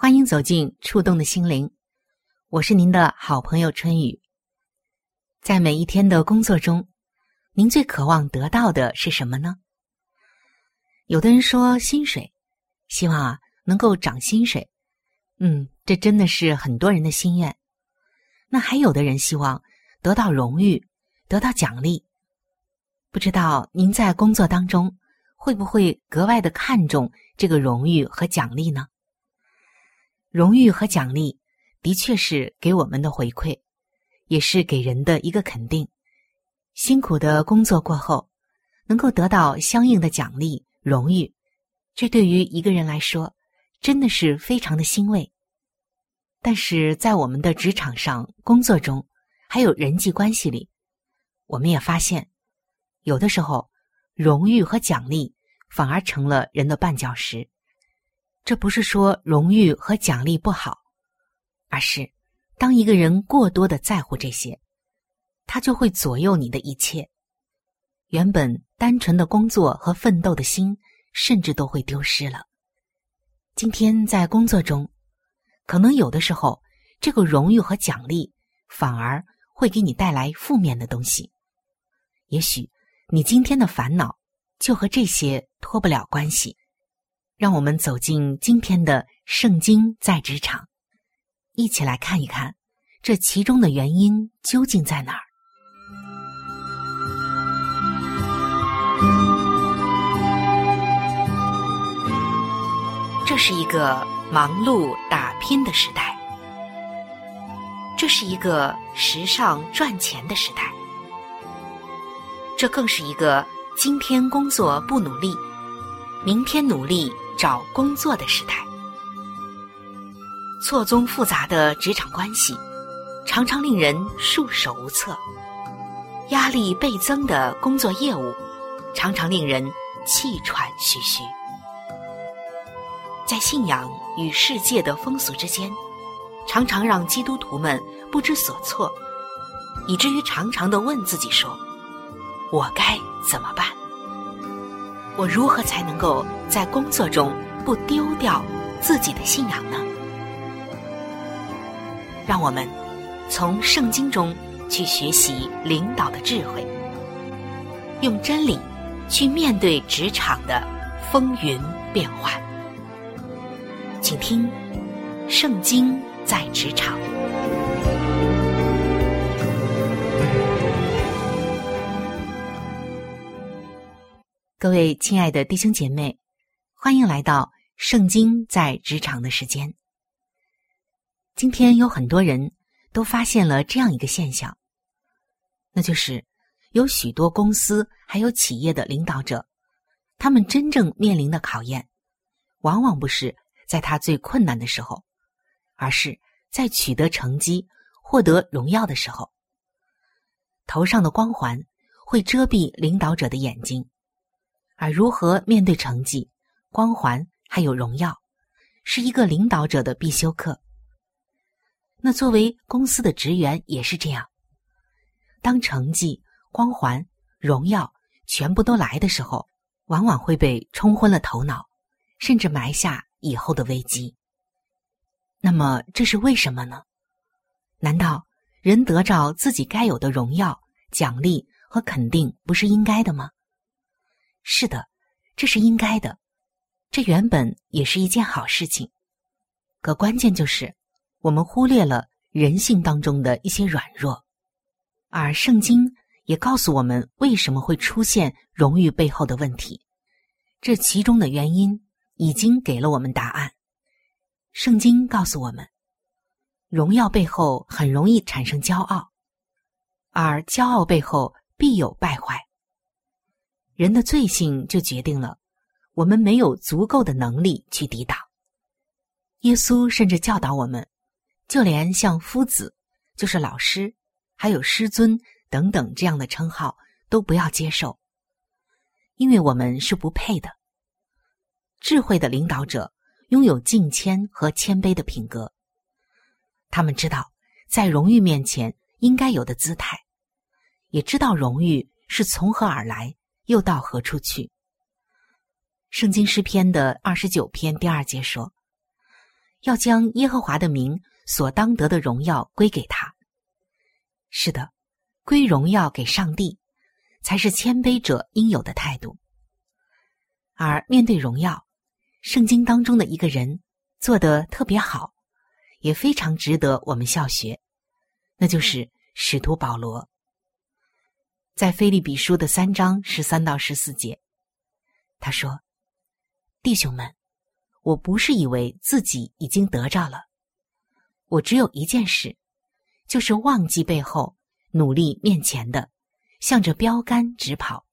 欢迎走进触动的心灵，我是您的好朋友春雨。在每一天的工作中。您最渴望得到的是什么呢？有的人说薪水，希望啊能够涨薪水。嗯，这真的是很多人的心愿。那还有的人希望得到荣誉，得到奖励。不知道您在工作当中会不会格外的看重这个荣誉和奖励呢？荣誉和奖励的确是给我们的回馈，也是给人的一个肯定。辛苦的工作过后，能够得到相应的奖励、荣誉，这对于一个人来说，真的是非常的欣慰。但是在我们的职场上、工作中，还有人际关系里，我们也发现，有的时候，荣誉和奖励反而成了人的绊脚石。这不是说荣誉和奖励不好，而是当一个人过多的在乎这些。他就会左右你的一切，原本单纯的工作和奋斗的心，甚至都会丢失了。今天在工作中，可能有的时候，这个荣誉和奖励反而会给你带来负面的东西。也许你今天的烦恼就和这些脱不了关系。让我们走进今天的圣经，在职场，一起来看一看这其中的原因究竟在哪儿。这是一个忙碌打拼的时代，这是一个时尚赚钱的时代，这更是一个今天工作不努力，明天努力找工作的时代。错综复杂的职场关系，常常令人束手无策；压力倍增的工作业务，常常令人气喘吁吁。在信仰与世界的风俗之间，常常让基督徒们不知所措，以至于常常的问自己说：“我该怎么办？我如何才能够在工作中不丢掉自己的信仰呢？”让我们从圣经中去学习领导的智慧，用真理去面对职场的风云变幻。请听《圣经》在职场。各位亲爱的弟兄姐妹，欢迎来到《圣经》在职场的时间。今天有很多人都发现了这样一个现象，那就是有许多公司还有企业的领导者，他们真正面临的考验，往往不是。在他最困难的时候，而是在取得成绩、获得荣耀的时候，头上的光环会遮蔽领导者的眼睛，而如何面对成绩、光环还有荣耀，是一个领导者的必修课。那作为公司的职员也是这样。当成绩、光环、荣耀全部都来的时候，往往会被冲昏了头脑，甚至埋下以后的危机。那么这是为什么呢？难道人得着自己该有的荣耀、奖励和肯定不是应该的吗？是的，这是应该的，这原本也是一件好事情。可关键就是，我们忽略了人性当中的一些软弱，而圣经也告诉我们为什么会出现荣誉背后的问题。这其中的原因已经给了我们答案。圣经告诉我们，荣耀背后很容易产生骄傲，而骄傲背后必有败坏。人的罪性就决定了我们没有足够的能力去抵挡。耶稣甚至教导我们，就连像夫子，就是老师，还有师尊等等这样的称号都不要接受，因为我们是不配的。智慧的领导者拥有敬谦和谦卑的品格，他们知道在荣誉面前应该有的姿态，也知道荣誉是从何而来。又到何处去？圣经诗篇的二十九篇第二节说：“要将耶和华的名所当得的荣耀归给他。”是的，归荣耀给上帝，才是谦卑者应有的态度。而面对荣耀，圣经当中的一个人做得特别好，也非常值得我们效学，那就是使徒保罗。在菲利比书的三章十三到十四节，他说：“弟兄们，我不是以为自己已经得着了，我只有一件事，就是忘记背后，努力面前的，向着标杆直跑，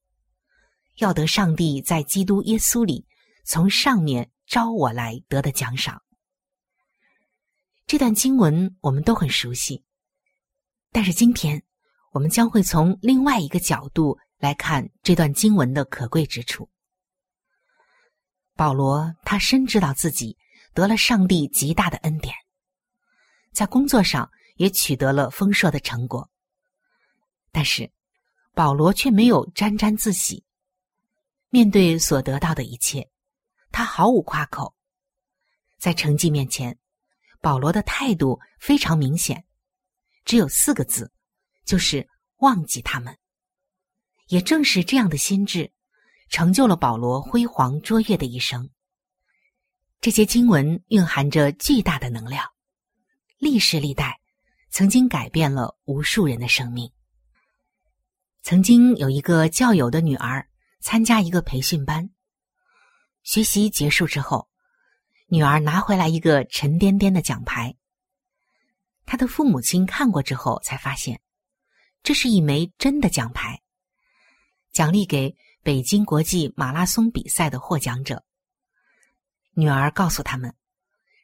要得上帝在基督耶稣里从上面招我来得的奖赏。”这段经文我们都很熟悉，但是今天。我们将会从另外一个角度来看这段经文的可贵之处。保罗他深知道自己得了上帝极大的恩典，在工作上也取得了丰硕的成果，但是保罗却没有沾沾自喜。面对所得到的一切，他毫无夸口。在成绩面前，保罗的态度非常明显，只有四个字。就是忘记他们，也正是这样的心智，成就了保罗辉煌卓越的一生。这些经文蕴含着巨大的能量，历世历代曾经改变了无数人的生命。曾经有一个教友的女儿参加一个培训班，学习结束之后，女儿拿回来一个沉甸甸的奖牌。她的父母亲看过之后，才发现。这是一枚真的奖牌，奖励给北京国际马拉松比赛的获奖者。女儿告诉他们，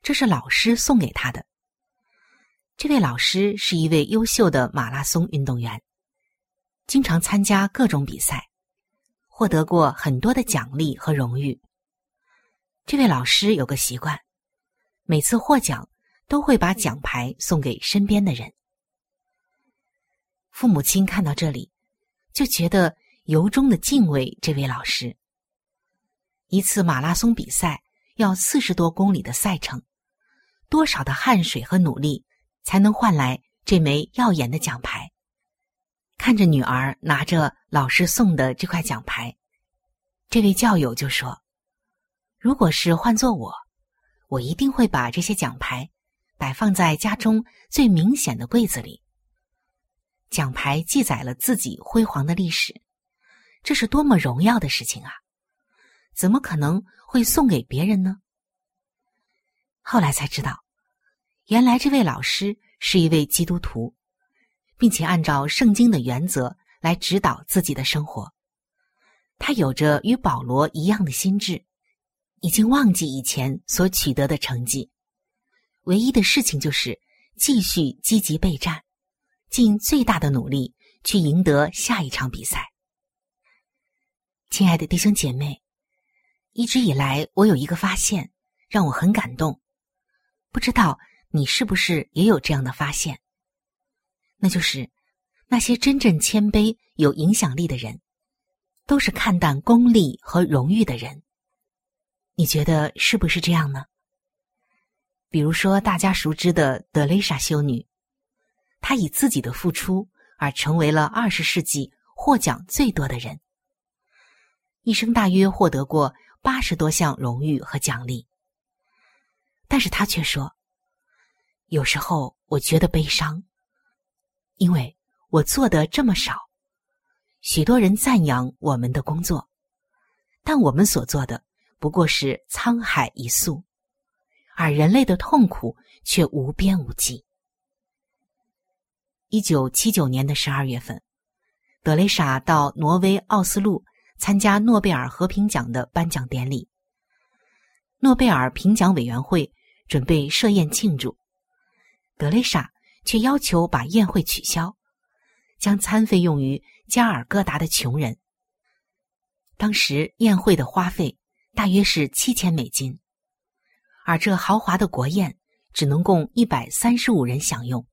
这是老师送给她的。这位老师是一位优秀的马拉松运动员，经常参加各种比赛，获得过很多的奖励和荣誉。这位老师有个习惯，每次获奖都会把奖牌送给身边的人。父母亲看到这里，就觉得由衷的敬畏这位老师。一次马拉松比赛要四十多公里的赛程，多少的汗水和努力才能换来这枚耀眼的奖牌？看着女儿拿着老师送的这块奖牌，这位教友就说：“如果是换做我，我一定会把这些奖牌摆放在家中最明显的柜子里。”奖牌记载了自己辉煌的历史，这是多么荣耀的事情啊！怎么可能会送给别人呢？后来才知道，原来这位老师是一位基督徒，并且按照圣经的原则来指导自己的生活。他有着与保罗一样的心智，已经忘记以前所取得的成绩，唯一的事情就是继续积极备战。尽最大的努力去赢得下一场比赛。亲爱的弟兄姐妹，一直以来我有一个发现，让我很感动。不知道你是不是也有这样的发现？那就是那些真正谦卑、有影响力的人，都是看淡功利和荣誉的人。你觉得是不是这样呢？比如说，大家熟知的德蕾莎修女，他以自己的付出而成为了二十世纪获奖最多的人，一生大约获得过八十多项荣誉和奖励。但是他却说：“有时候我觉得悲伤。”因为我做的这么少，许多人赞扬我们的工作，但我们所做的不过是沧海一粟，而人类的痛苦却无边无际。一九七九年的十二月份，德雷莎到挪威奥斯陆参加诺贝尔和平奖的颁奖典礼。诺贝尔评奖委员会准备设宴庆祝，德雷莎。却要求把宴会取消，将餐费用于加尔各答的穷人。当时宴会的花费大约是七千美金，而这豪华的国宴只能供一百三十五人享用。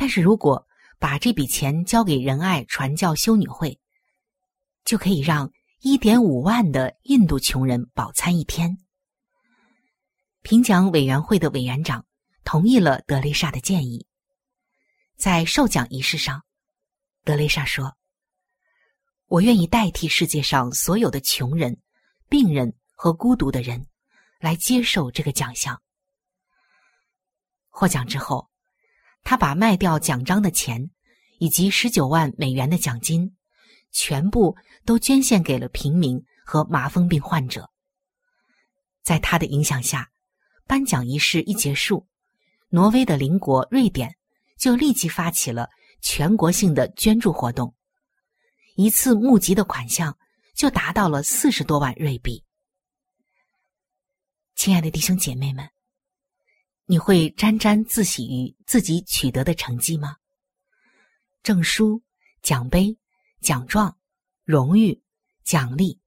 但是如果把这笔钱交给仁爱传教修女会，就可以让一点五万的印度穷人饱餐一天。评奖委员会的委员长。同意了德雷莎的建议。在授奖仪式上，德雷莎说：“我愿意代替世界上所有的穷人、病人和孤独的人，来接受这个奖项。”获奖之后，他把卖掉奖章的钱以及十九万美元的奖金，全部都捐献给了平民和麻风病患者。在他的影响下，颁奖仪式一结束。挪威的邻国瑞典就立即发起了全国性的捐助活动，一次募集的款项就达到了四十多万瑞币。亲爱的弟兄姐妹们，你会沾沾自喜于自己取得的成绩吗？证书、奖杯、奖状、荣誉、奖励，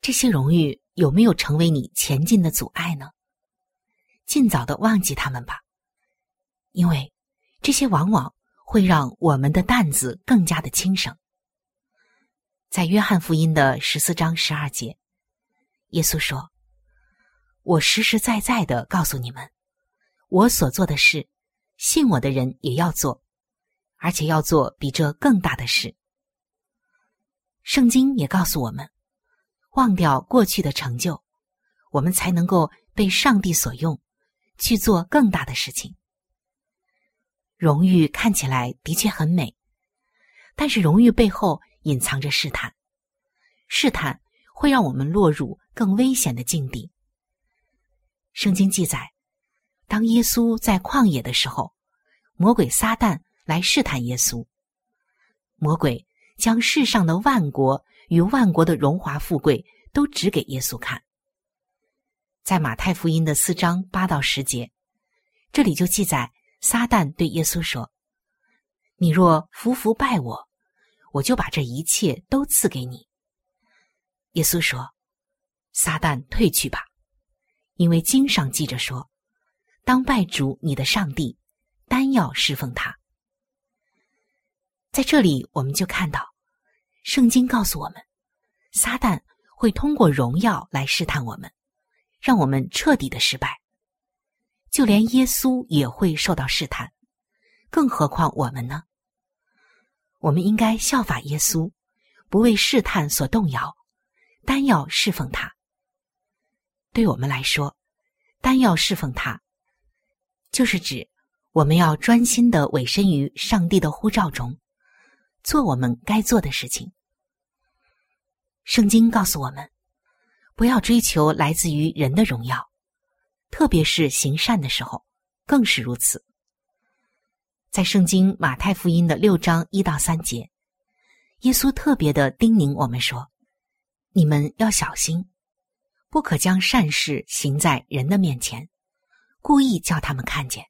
这些荣誉有没有成为你前进的阻碍呢？尽早的忘记他们吧，因为这些往往会让我们的担子更加的轻省。在约翰福音的十四章十二节，耶稣说：“我实实在在的告诉你们，我所做的事，信我的人也要做，而且要做比这更大的事。”圣经也告诉我们，忘掉过去的成就，我们才能够被上帝所用。去做更大的事情。荣誉看起来的确很美，但是荣誉背后隐藏着试探，试探会让我们落入更危险的境地。圣经记载，当耶稣在旷野的时候，魔鬼撒旦来试探耶稣。魔鬼将世上的万国与万国的荣华富贵都指给耶稣看。在马太福音的四章八到十节，这里就记载撒旦对耶稣说：“你若服服拜我，我就把这一切都赐给你。”耶稣说：“撒旦退去吧，因为经上记着说，当拜主你的上帝，单要侍奉他。”在这里，我们就看到，圣经告诉我们，撒旦会通过荣耀来试探我们。让我们彻底的失败，就连耶稣也会受到试探，更何况我们呢？我们应该效法耶稣，不为试探所动摇，单要侍奉他。对我们来说，单要侍奉他，就是指我们要专心的委身于上帝的呼召中，做我们该做的事情。圣经告诉我们。不要追求来自于人的荣耀，特别是行善的时候，更是如此。在圣经马太福音的六章一到三节，耶稣特别的叮咛我们说：“你们要小心，不可将善事行在人的面前，故意叫他们看见。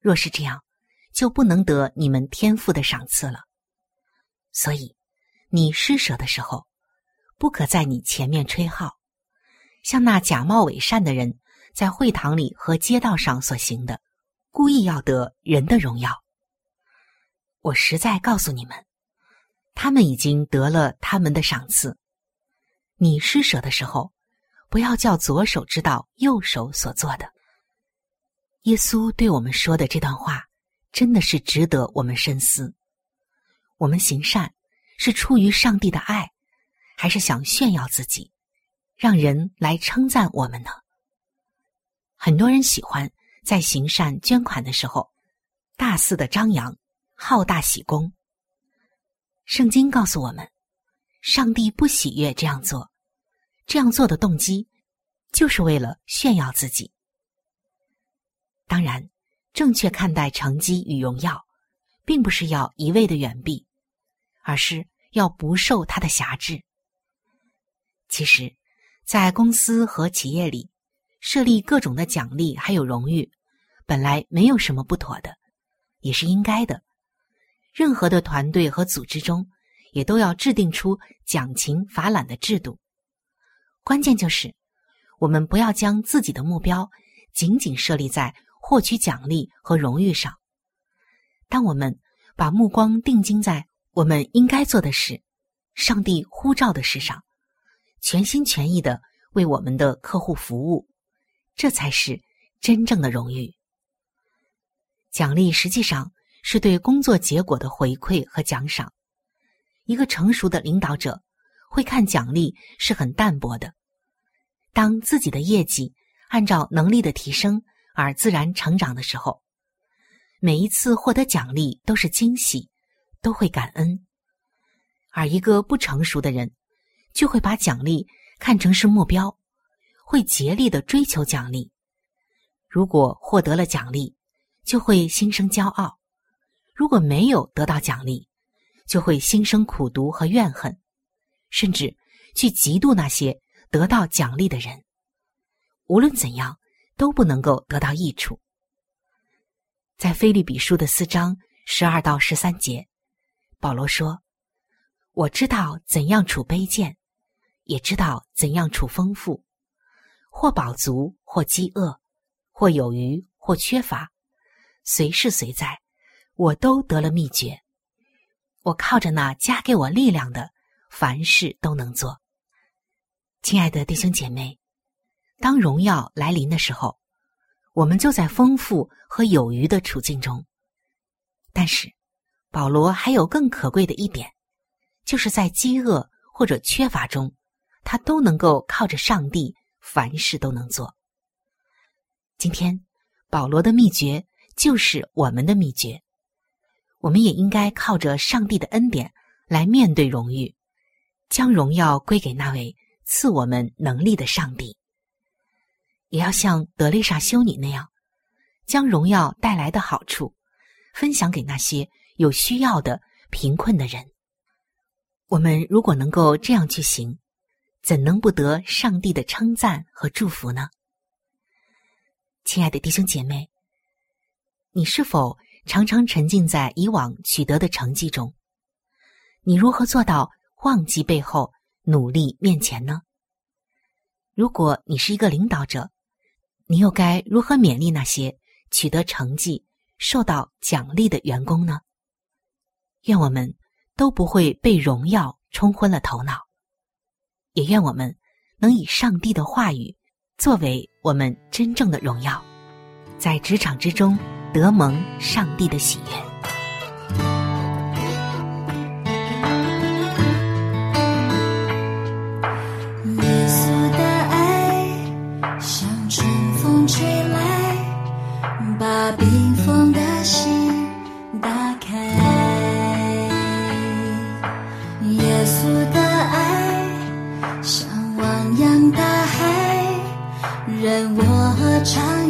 若是这样，就不能得你们天赋的赏赐了。所以，你施舍的时候。”不可在你前面吹号，像那假冒伪善的人，在会堂里和街道上所行的，故意要得人的荣耀。我实在告诉你们，他们已经得了他们的赏赐。你施舍的时候，不要叫左手知道右手所做的。耶稣对我们说的这段话，真的是值得我们深思。我们行善是出于上帝的爱，还是想炫耀自己，让人来称赞我们呢？很多人喜欢在行善捐款的时候，大肆的张扬，好大喜功。圣经告诉我们，上帝不喜悦这样做，这样做的动机，就是为了炫耀自己。当然，正确看待成绩与荣耀，并不是要一味的远避。而是要不受他的辖制。其实，在公司和企业里设立各种的奖励还有荣誉，本来没有什么不妥的，也是应该的。任何的团队和组织中，也都要制定出奖勤罚懒的制度。关键就是，我们不要将自己的目标仅仅设立在获取奖励和荣誉上。当我们把目光定睛在我们应该做的事，上帝呼召的事上，全心全意的为我们的客户服务，这才是真正的荣誉。奖励实际上是对工作结果的回馈和奖赏。一个成熟的领导者会看奖励是很淡薄的。当自己的业绩按照能力的提升而自然成长的时候，每一次获得奖励都是惊喜。都会感恩，而一个不成熟的人，就会把奖励看成是目标，会竭力的追求奖励。如果获得了奖励，就会心生骄傲；如果没有得到奖励，就会心生苦读和怨恨，甚至去嫉妒那些得到奖励的人。无论怎样，都不能够得到益处。在《菲利比书》的四章十二到十三节。保罗说：“我知道怎样处卑贱，也知道怎样处丰富，或饱足，或饥饿，或有余，或缺乏，随是随在，我都得了秘诀。我靠着那加给我力量的，凡事都能做。”亲爱的弟兄姐妹，当荣耀来临的时候，我们就在丰富和有余的处境中，但是。保罗还有更可贵的一点，就是在饥饿或者缺乏中，他都能够靠着上帝，凡事都能做。今天，保罗的秘诀就是我们的秘诀，我们也应该靠着上帝的恩典来面对荣誉，将荣耀归给那位赐我们能力的上帝。也要像德丽莎修女那样，将荣耀带来的好处分享给那些。有需要的贫困的人，我们如果能够这样去行，怎能不得上帝的称赞和祝福呢？亲爱的弟兄姐妹，你是否常常沉浸在以往取得的成绩中？你如何做到忘记背后，努力面前呢？如果你是一个领导者，你又该如何勉励那些取得成绩、受到奖励的员工呢？愿我们都不会被荣耀冲昏了头脑，也愿我们能以上帝的话语作为我们真正的荣耀，在职场之中得蒙上帝的喜悦。我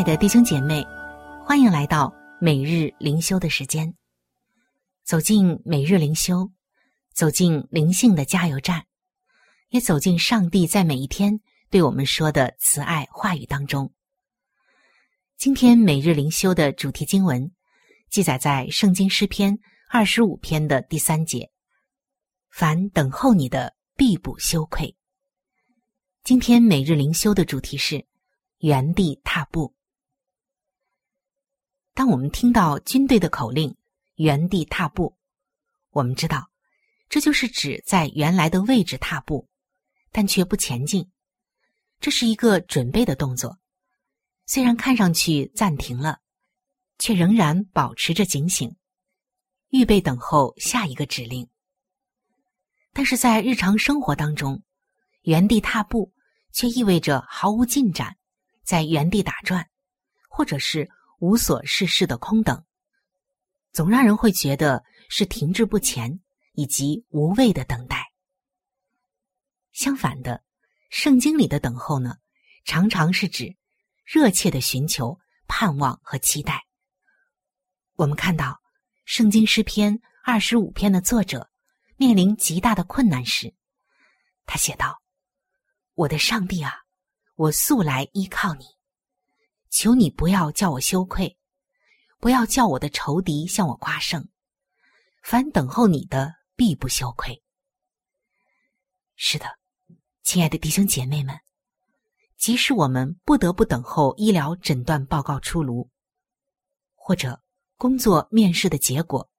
爱的弟兄姐妹，欢迎来到每日灵修的时间。走进每日灵修，走进灵性的加油站，也走进上帝在每一天对我们说的慈爱话语当中。今天每日灵修的主题经文记载在《圣经诗篇》二十五篇的第三节：“凡等候你的，必不羞愧。”今天每日灵修的主题是原地踏步。当我们听到军队的口令“原地踏步”，我们知道，这就是指在原来的位置踏步，但却不前进。这是一个准备的动作，虽然看上去暂停了，却仍然保持着警醒，预备等候下一个指令。但是在日常生活当中，原地踏步却意味着毫无进展，在原地打转，或者是无所事事的空等，总让人会觉得是停滞不前以及无谓的等待。相反的，圣经里的等候呢，常常是指热切的寻求、盼望和期待。我们看到《圣经诗篇》二十五篇的作者面临极大的困难时，他写道：“我的上帝啊，我素来依靠你，求你不要叫我羞愧，不要叫我的仇敌向我夸胜。凡等候你的，必不羞愧。”是的，亲爱的弟兄姐妹们，即使我们不得不等候医疗诊断报告出炉，或者工作面试的结果，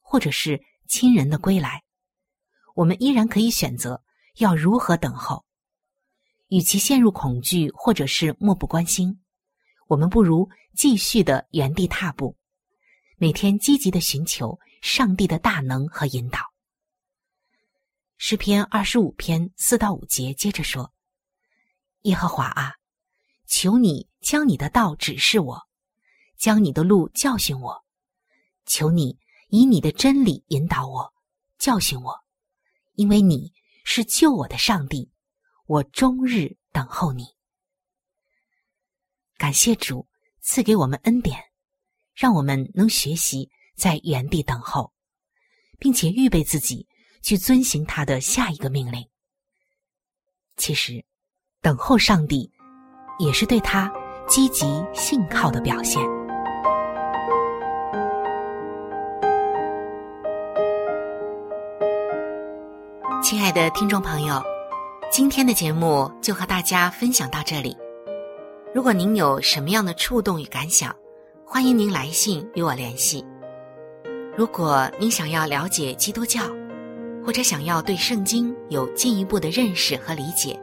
或者是亲人的归来，我们依然可以选择要如何等候。与其陷入恐惧或者是漠不关心，我们不如继续的原地踏步，每天积极的寻求上帝的大能和引导。诗篇二十五篇四到五节接着说：“耶和华啊，求你将你的道指示我，将你的路教训我，求你以你的真理引导我，教训我，因为你是救我的上帝。”我终日等候你，感谢主赐给我们恩典，让我们能学习在原地等候，并且预备自己去遵行他的下一个命令。其实，等候上帝也是对他积极信靠的表现。亲爱的听众朋友。今天的节目就和大家分享到这里。如果您有什么样的触动与感想，欢迎您来信与我联系。如果您想要了解基督教，或者想要对圣经有进一步的认识和理解，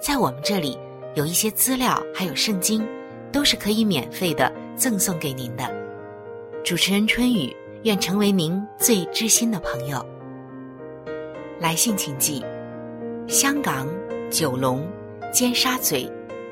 在我们这里有一些资料，还有圣经，都是可以免费的赠送给您的。主持人春雨愿成为您最知心的朋友。来信请寄：香港九龙尖沙咀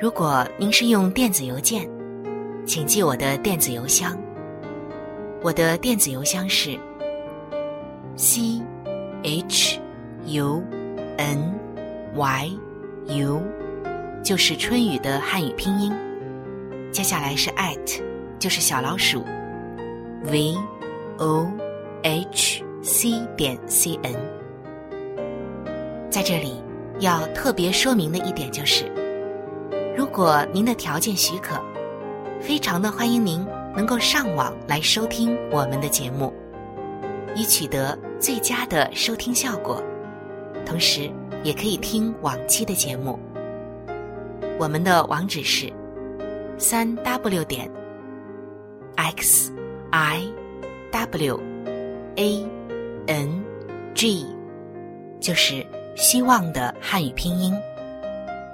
如果您是用电子邮件，请记我的电子邮箱。我的电子邮箱是 c h u n y u，就是春雨的汉语拼音。接下来是 at，就是小老鼠 v o h c 点 c n。在这里要特别说明的一点就是，如果您的条件许可，非常的欢迎您能够上网来收听我们的节目，以取得最佳的收听效果。同时，也可以听往期的节目。我们的网址是三 w 点 x i w a n g，就是希望的汉语拼音。